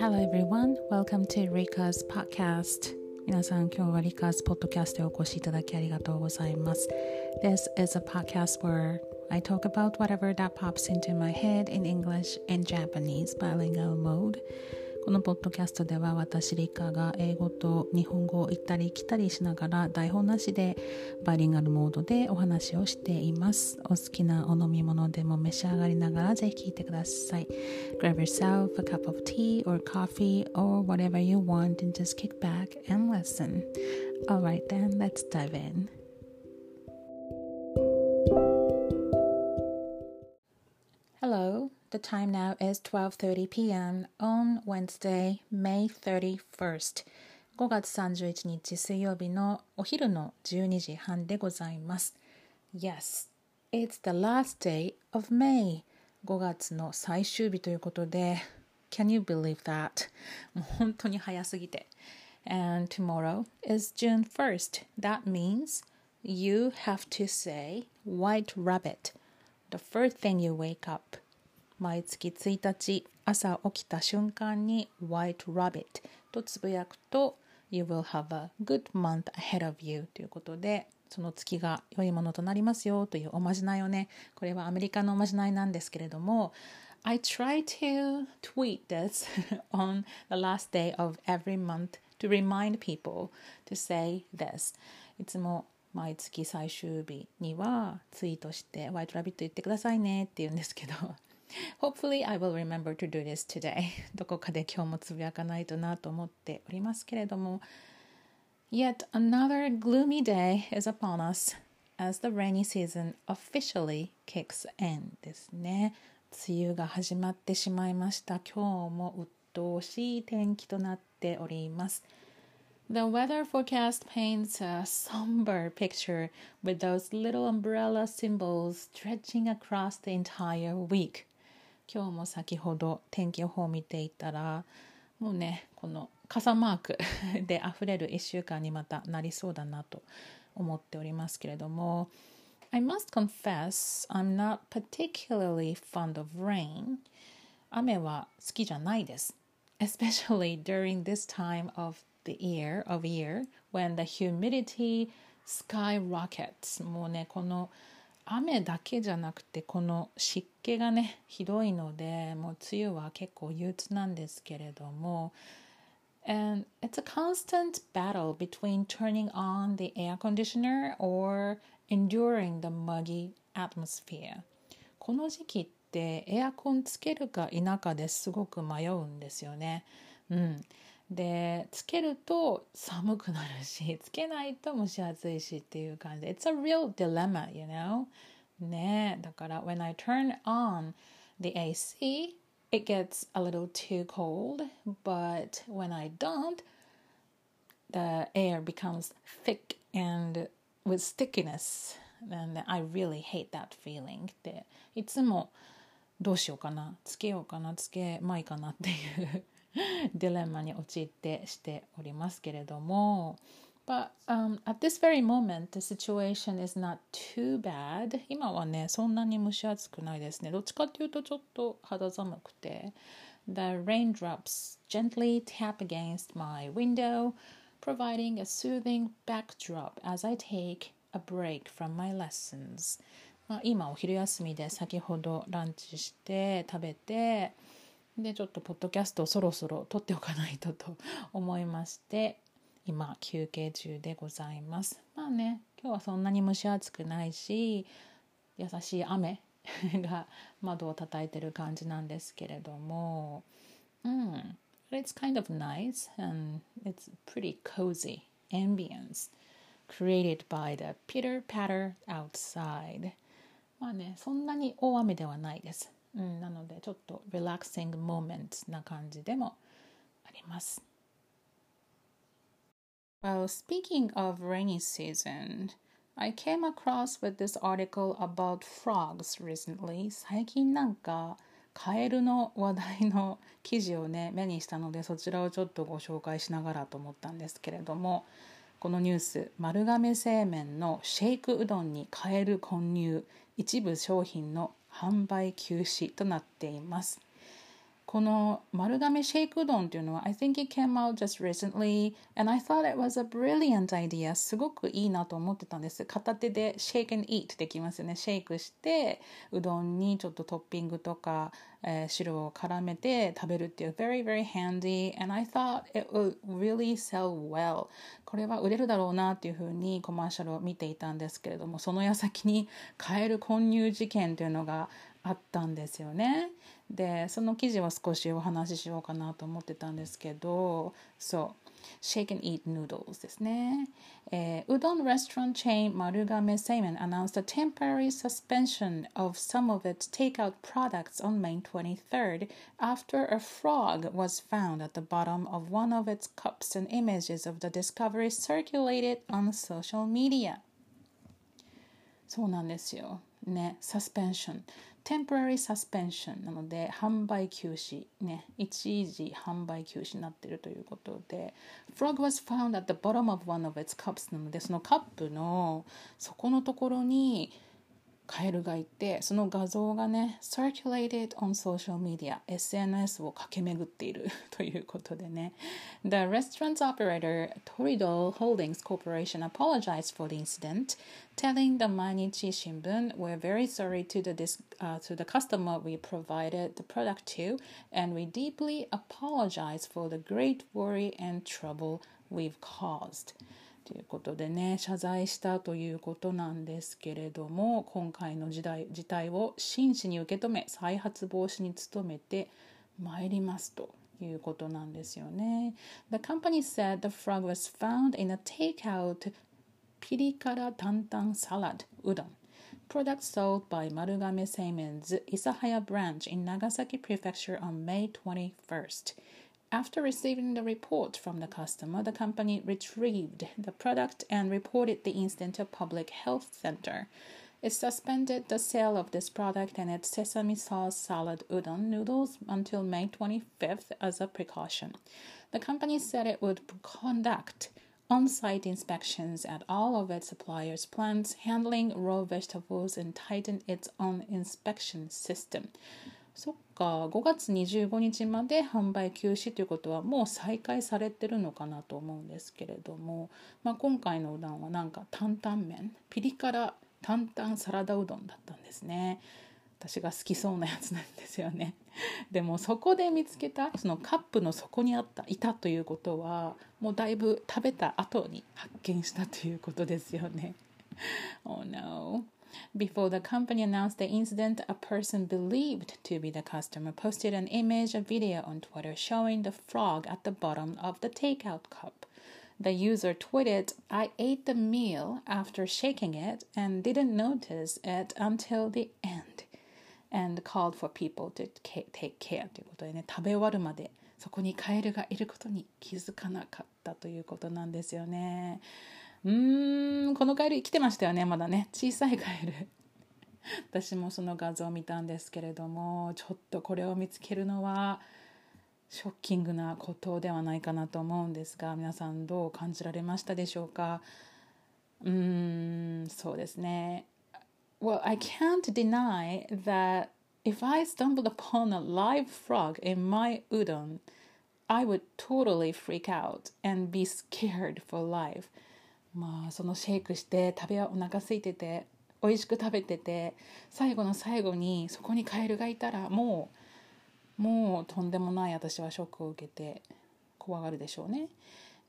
Hello everyone, welcome to Rika's podcast. 皆さん、今日は Rika's podcast へお越しいただきありがとうございます。This is a podcast where I talk about whatever that pops into my head in English and Japanese bilingual mode. このポッドキャストでは私リカが英語と日本語を行ったり来たりしながら台本なしでバイリンガルモードでお話をしていますお好きなお飲み物でも召し上がりながらぜひ聞いてください Grab yourself a cup of tea or coffee or whatever you want and just kick back and listen Alright then, let's dive in The time now is 12:30 p.m. on Wednesday, May 31st. 5月31日水曜日のお昼の12時半でございます。Yes, it's the last day of May. 5月の最終日ということで、Can you believe that? もう本当に早すぎて。And tomorrow is June 1st. That means you have to say white rabbit the first thing you wake up. 毎月1日朝起きた瞬間に White Rabbit とつぶやくと You will have a good month ahead of you ということでその月が良いものとなりますよというおまじないをねこれはアメリカのおまじないなんですけれども I try to tweet this on the last day of every month to remind people to say this. いつも毎月最終日にはツイートして「ホワイトラビット言ってくださいね」って言うんですけど。Hopefully I will remember to do this today どこかで今日もつぶやかないとなと思っておりますけれども Yet another gloomy day is upon us as the rainy season officially kicks in ですね梅雨が始まってしまいました今日も鬱陶しい天気となっております The weather forecast paints a somber picture with those little umbrella symbols stretching across the entire week. 今日も先ほど天気予報を見ていたらもうねこの傘マークで溢れる1週間にまたなりそうだなと思っておりますけれども I must confess I'm not particularly fond of rain 雨は好きじゃないです especially during this time of the year of year when the humidity skyrockets もうねこの雨だけじゃなくてこの湿気がねひどいのでもう梅雨は結構憂鬱なんですけれども And it's a constant battle between turning on the air conditioner or enduring the muggy atmosphere この時期ってエアコンつけるか否かですごく迷うんですよね。うん、でつけると寒くなるしつけないと蒸し暑いしっていう感じで It's a real dilemma, you know? ねだから when I turn on the AC it gets a little too cold but when I don't the air becomes thick and with stickiness and I really hate that feeling でいつもどうしようかなつけようかなつけまいかなっていう ディレンマに陥ってしておりますけれども But um, at this very moment, the situation is not too bad. 今はね、そんなに蒸し暑くないですね。どっちかっていうとちょっと肌寒くて。The raindrops gently tap against my window, providing a soothing backdrop as I take a break from my lessons. まあ、今お昼休みで先ほどランチして食べてでちょっとポッドキャストをそろそろ撮っておかないとと 思いまして今休憩中でございます。まあね今日はそんなに蒸し暑くないし優しい雨 が窓を叩いてる感じなんですけれどもうん It's kind of nice and it's pretty cozy ambience created by the pitter patter outside. まあねそんなに大雨ではないです。うん、なのでちょっとリラクシングモーメントな感じでもあります。Well, speaking of rainy season, I came across with this article about frogs recently. 最近なんかカエルの話題の記事をね目にしたのでそちらをちょっとご紹介しながらと思ったんですけれどもこのニュース丸亀製麺のシェイクうどんにカエル混入一部商品の販売休止となっています。この丸亀シェイクうどんっていうのは I think it came out just recently and I thought it was a brilliant idea. すごくいいなと思ってたんです。片手で shake and eat できますよね。シェイクしてうどんにちょっとトッピングとか、えー、汁を絡めて食べるっていう very very handy. And I thought it would really sell well. これは売れるだろうなっていうふうにコマーシャルを見ていたんですけれどもその矢先にカエル混入事件というのがあったんですよね。でその記事は少しお話ししようかなと思ってたんですけどそう。Shake and Eat Noodles ですね、えー、うどん restaurant chain 丸亀製麺 announced a temporary suspension of some of its takeout products on May 23rd after a frog was found at the bottom of one of its cups and images of the discovery circulated on social media そうなんですよ ね、サスペンション。テンポラリーサスペンションなので、販売休止。ね、一時販売休止になっているということで。Frog was found at the bottom of なので、そのカップの底のところに、カエルがいてその画像がね circulated on social media SNS を駆け巡っているということでね The restaurant's operator Torido Holdings Corporation apologized for the incident telling the Mainichi Shimbun we're very sorry to the uh, to the customer we provided the product to and we deeply apologize for the great worry and trouble we've caused ということでね謝罪したということなんですけれども今回の時代事態を真摯に受け止め再発防止に努めてまいりますということなんですよね。The company said the frog was found in a takeout ピリ辛担々サラダうどん product sold by Marugame Seimen's Isahaya branch in Nagasaki Prefecture on May 21st. After receiving the report from the customer, the company retrieved the product and reported the incident to Public Health Center. It suspended the sale of this product and its sesame sauce salad udon noodles until May 25th as a precaution. The company said it would conduct on site inspections at all of its suppliers' plants, handling raw vegetables, and tighten its own inspection system. そっか5月25日まで販売休止ということはもう再開されてるのかなと思うんですけれども、まあ、今回のうどんはなんか担々麺ピリ辛担々サラダうどんだったんですね。私が好きそうなやつなんですよね。でもそこで見つけたそのカップの底にあったいたということはもうだいぶ食べた後に発見したということですよね。Oh no Before the company announced the incident, a person believed to be the customer posted an image or video on Twitter showing the frog at the bottom of the takeout cup. The user tweeted, I ate the meal after shaking it and didn't notice it until the end. And called for people to take care ということでね、食べ終わるまでそこにカエルがいることに気づかなかったということなんですよね。 うーんこのカエル生きてましたよねまだね。小さいカエル。私もその画像を見たんですけれどもちょっとこれを見つけるのはショッキングなことではないかなと思うんですが皆さんどう感じられましたでしょうか？うーんそうですね。Well, I can't deny that if I stumbled upon a live frog in my udon, I would totally freak out and be scared for life. まあそのシェイクして食べお腹空いてて美味しく食べてて最後の最後にそこにカエルがいたらもうもうとんでもない私はショックを受けて怖がるでしょうね。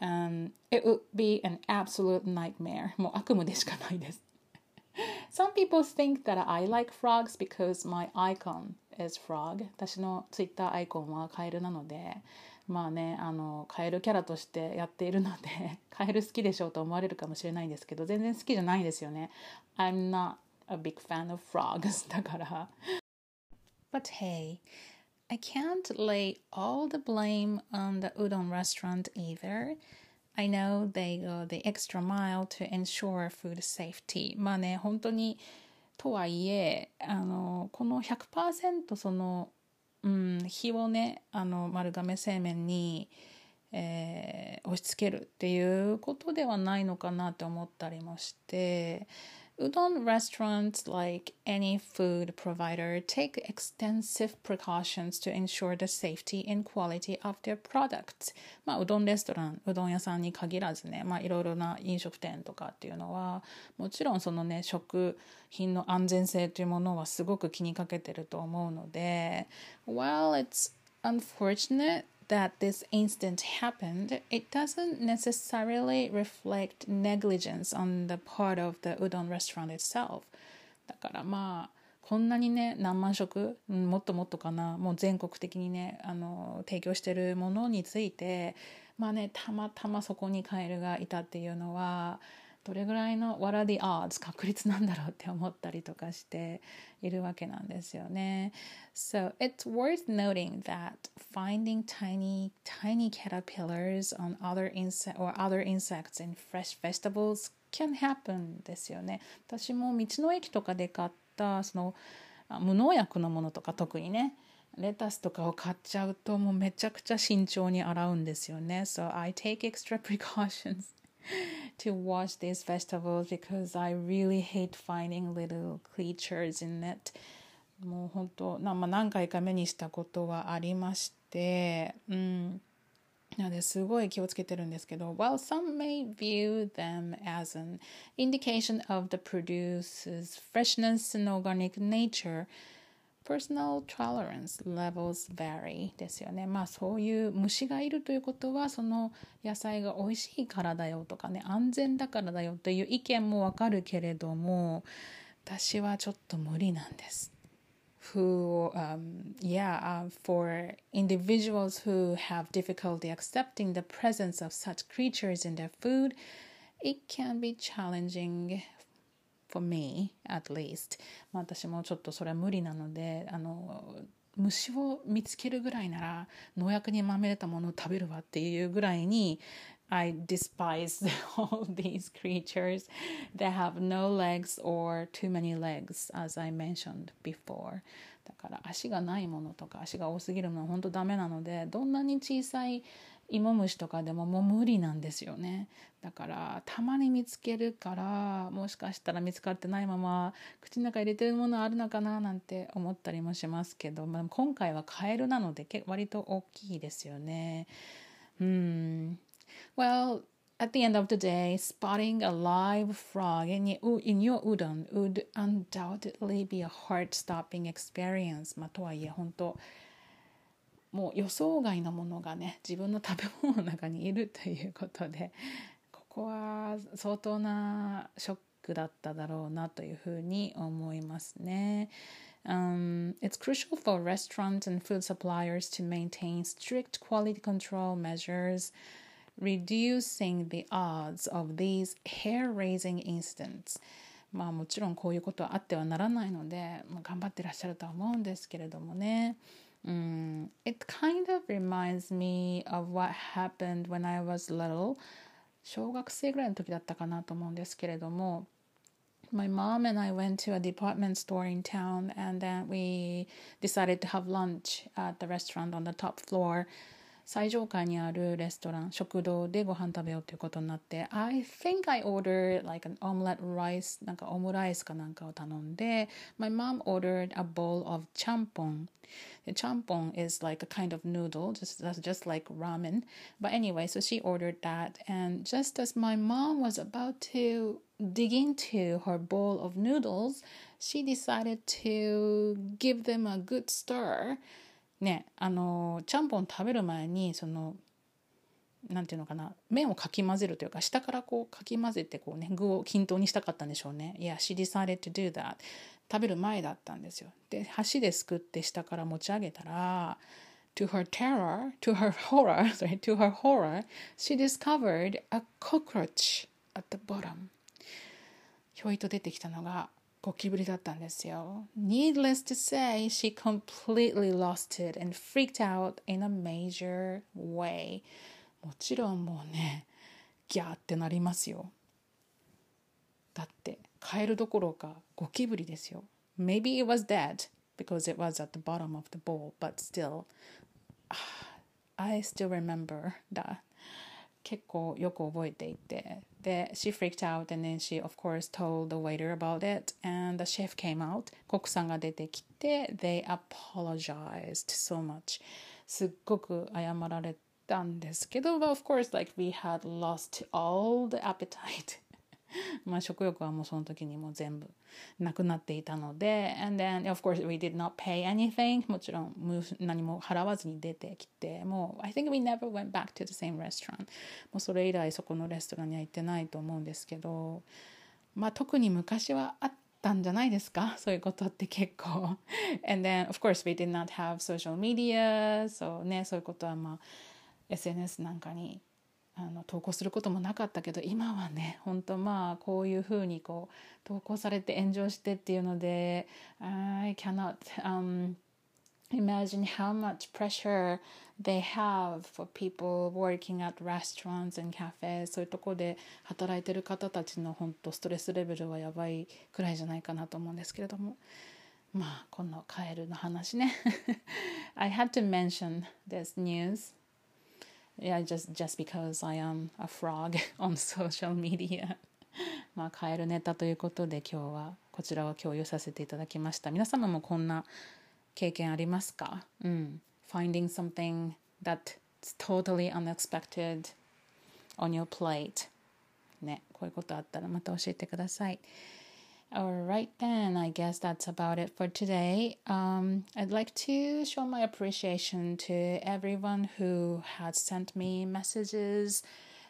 Um, it would be an absolute nightmare. もう悪夢でしかないです。Some people think that I like frogs because my icon is frog. 私のツイッターアイコンはカエルなので、まあねあのカエルキャラとしてやっているのでカエル好きでしょうと思われるかもしれないんですけど全然好きじゃないですよね I'm not a big fan of frogs だから But hey I can't lay all the blame on the udon restaurant either I know they go the extra mile to ensure food safety まあね本当にとはいえあのこの100%そのうん、火をねあの丸亀製麺に、えー、押し付けるっていうことではないのかなって思ったりもして udon restaurants, like any food provider, take extensive precautions to ensure the safety and quality of their products. まあ、うどんレストラン、うどん屋さんに限らずね、まあ、いろいろな飲食店とかっていうのは、もちろんそのね、食品の安全性というものはすごく気にかけてると思うので、while it's unfortunate that this incident happened, it doesn't necessarily reflect negligence on the part of the udon restaurant itself. だからまあこんなにね何万食うんもっともっとかなもう全国的にねあの提供してるものについてまあねたまたまそこにカエルがいたっていうのはどれぐらいの What are the odds 確率なんだろうって思ったりとかしているわけなんですよね。So it's worth noting that finding tiny tiny caterpillars on other insect or other insects in fresh vegetables can happen ですよね。私も道の駅とかで買ったその無農薬のものとか特にねレタスとかを買っちゃうともうめちゃくちゃ慎重に洗うんですよね。So I take extra precautions to watch these festivals because I really hate finding little creatures in it もう本当な、まあ、何回か目にしたことはありましてうんなのですごい気をつけてるんですけど While some may view them as an indication of the produce's freshness and organic nature Personal tolerance levels vary ですよね。まあそういう虫がいるということはその野菜が美味しいからだよとかね安全だからだよという意見もわかるけれども私はちょっと無理なんです。who, um, yeah, uh, for individuals who have difficulty accepting the presence of such creatures in their food, it can be challenging for me at least. まあ私もちょっとそれは無理なのであの虫を見つけるぐらいなら農薬にまみれたものを食べるわっていうぐらいに I despise all these creatures that have no legs or too many legs as I mentioned before. だから足がないものとか足が多すぎるものは本当ダメなのでどんなに小さい芋虫とかでももう無理なんですよね。だからたまに見つけるからもしかしたら見つかってないまま口の中入れてるものあるのかななんて思ったりもしますけど、まあ、今回はカエルなので割と大きいですよね。うん。Well At the end of the day, spotting a live frog in your, in your udon would undoubtedly be a heart-stopping experience. まあ、とはいえ本当もう予想外のものがね自分の食べ物の中にいるということでここは相当なショックだっただろうなというふうに思いますね。Um, it's crucial for restaurants and food suppliers to maintain strict quality control measures, reducing the odds of these hair-raising incidents. まあもちろんこういうことはあってはならないので、もう頑張ってらっしゃるとは思うんですけれどもね。Mm, it kind of reminds me of what happened when I was little 小学生ぐらいの時だったかなと思うんですけれども My mom and I went to a department store in town and then we decided to have lunch at the restaurant on the top floor 最上階にあるレストラン食堂でご飯食べようということになって I think I ordered like an omelette rice なんかオムライスかなんかを頼んで My mom ordered a bowl of champong the champong is like a kind of noodle just just like ramen but anyway so she ordered that and just as my mom was about to dig into her bowl of noodles she decided to give them a good stir ねあのちゃんぽん食べる前にそのなんていうのかな麺をかき混ぜるというか下からこうかき混ぜてこうね具を均等にしたかったんでしょうね。いや、she decided to do that 食べる前だったんですよ。で箸ですくって下から持ち上げたら To her terror, to her horror, sorry, to her horror, she discovered a cockroach at the bottom. ひょいと出てきたのがゴキブリだったんですよ。Needless to say, she completely lost it and freaked out in a major way. もちろんもうね、ギャーってなりますよ。だって、カエルどころかゴキブリですよ。Maybe it was dead because it was at the bottom of the bowl, but still, I still remember that. 結構よく覚えていて。で she freaked out and then she of course told the waiter about it and the chef came out コックさんが出てきて they apologized so much すっごく謝られたんですけど but of course like we had lost all the appetite まあ食欲はもうその時にもう全部なくなっていたので and then of course we did not pay anything もちろん何も払わずに出てきてもう I think we never went back to the same restaurant もうそれ以来そこのレストランには行ってないと思うんですけどまあ特に昔はあったんじゃないですかそういうことって結構 and then of course we did not have social media そうねそういうことはまあ SNS なんかにあの投稿することもなかったけど今はね本当まあこういうふうにこう投稿されて炎上してっていうので I cannot、um, imagine how much pressure they have for people working at restaurants and cafes. そういうとこで働いてる方たちの本当ストレスレベルはやばいくらいじゃないかなと思うんですけれども。まあこのカエルの話ね。I had to mention this news yeah just just because I am a frog on social media まあカエルネタということで今日はこちらを共有させていただきました皆様もこんな経験ありますかうん finding something that's totally unexpected on your plate ねこういうことあったらまた教えてください All right, then. I guess that's about it for today. Um, I'd like to show my appreciation to everyone who has sent me messages.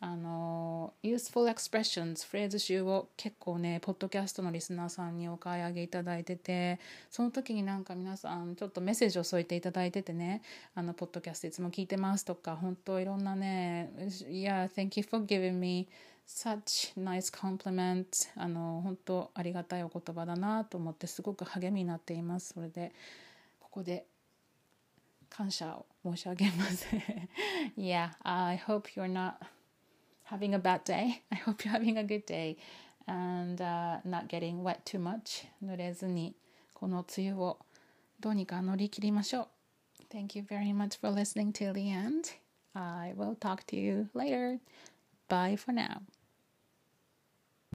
あの、useful expressions、フレーズ集を結構ね、ポッドキャストのリスナーさんにお買い上げいただいてて、その時になんか皆さんちょっとメッセージを添えていただいててね、あの、ポッドキャストいつも聞いてますとか、本当いろんなね、Yeah, thank you for giving me such nice compliment あの本当ありがたいお言葉だなと思ってすごく励みになっていますそれでここで感謝を申し上げます Yeah, I hope you're not having a bad day I hope you're having a good day and、uh, not getting wet too much 濡れずにこの梅雨をどうにか乗り切りましょう Thank you very much for listening till the end I will talk to you later Bye for now.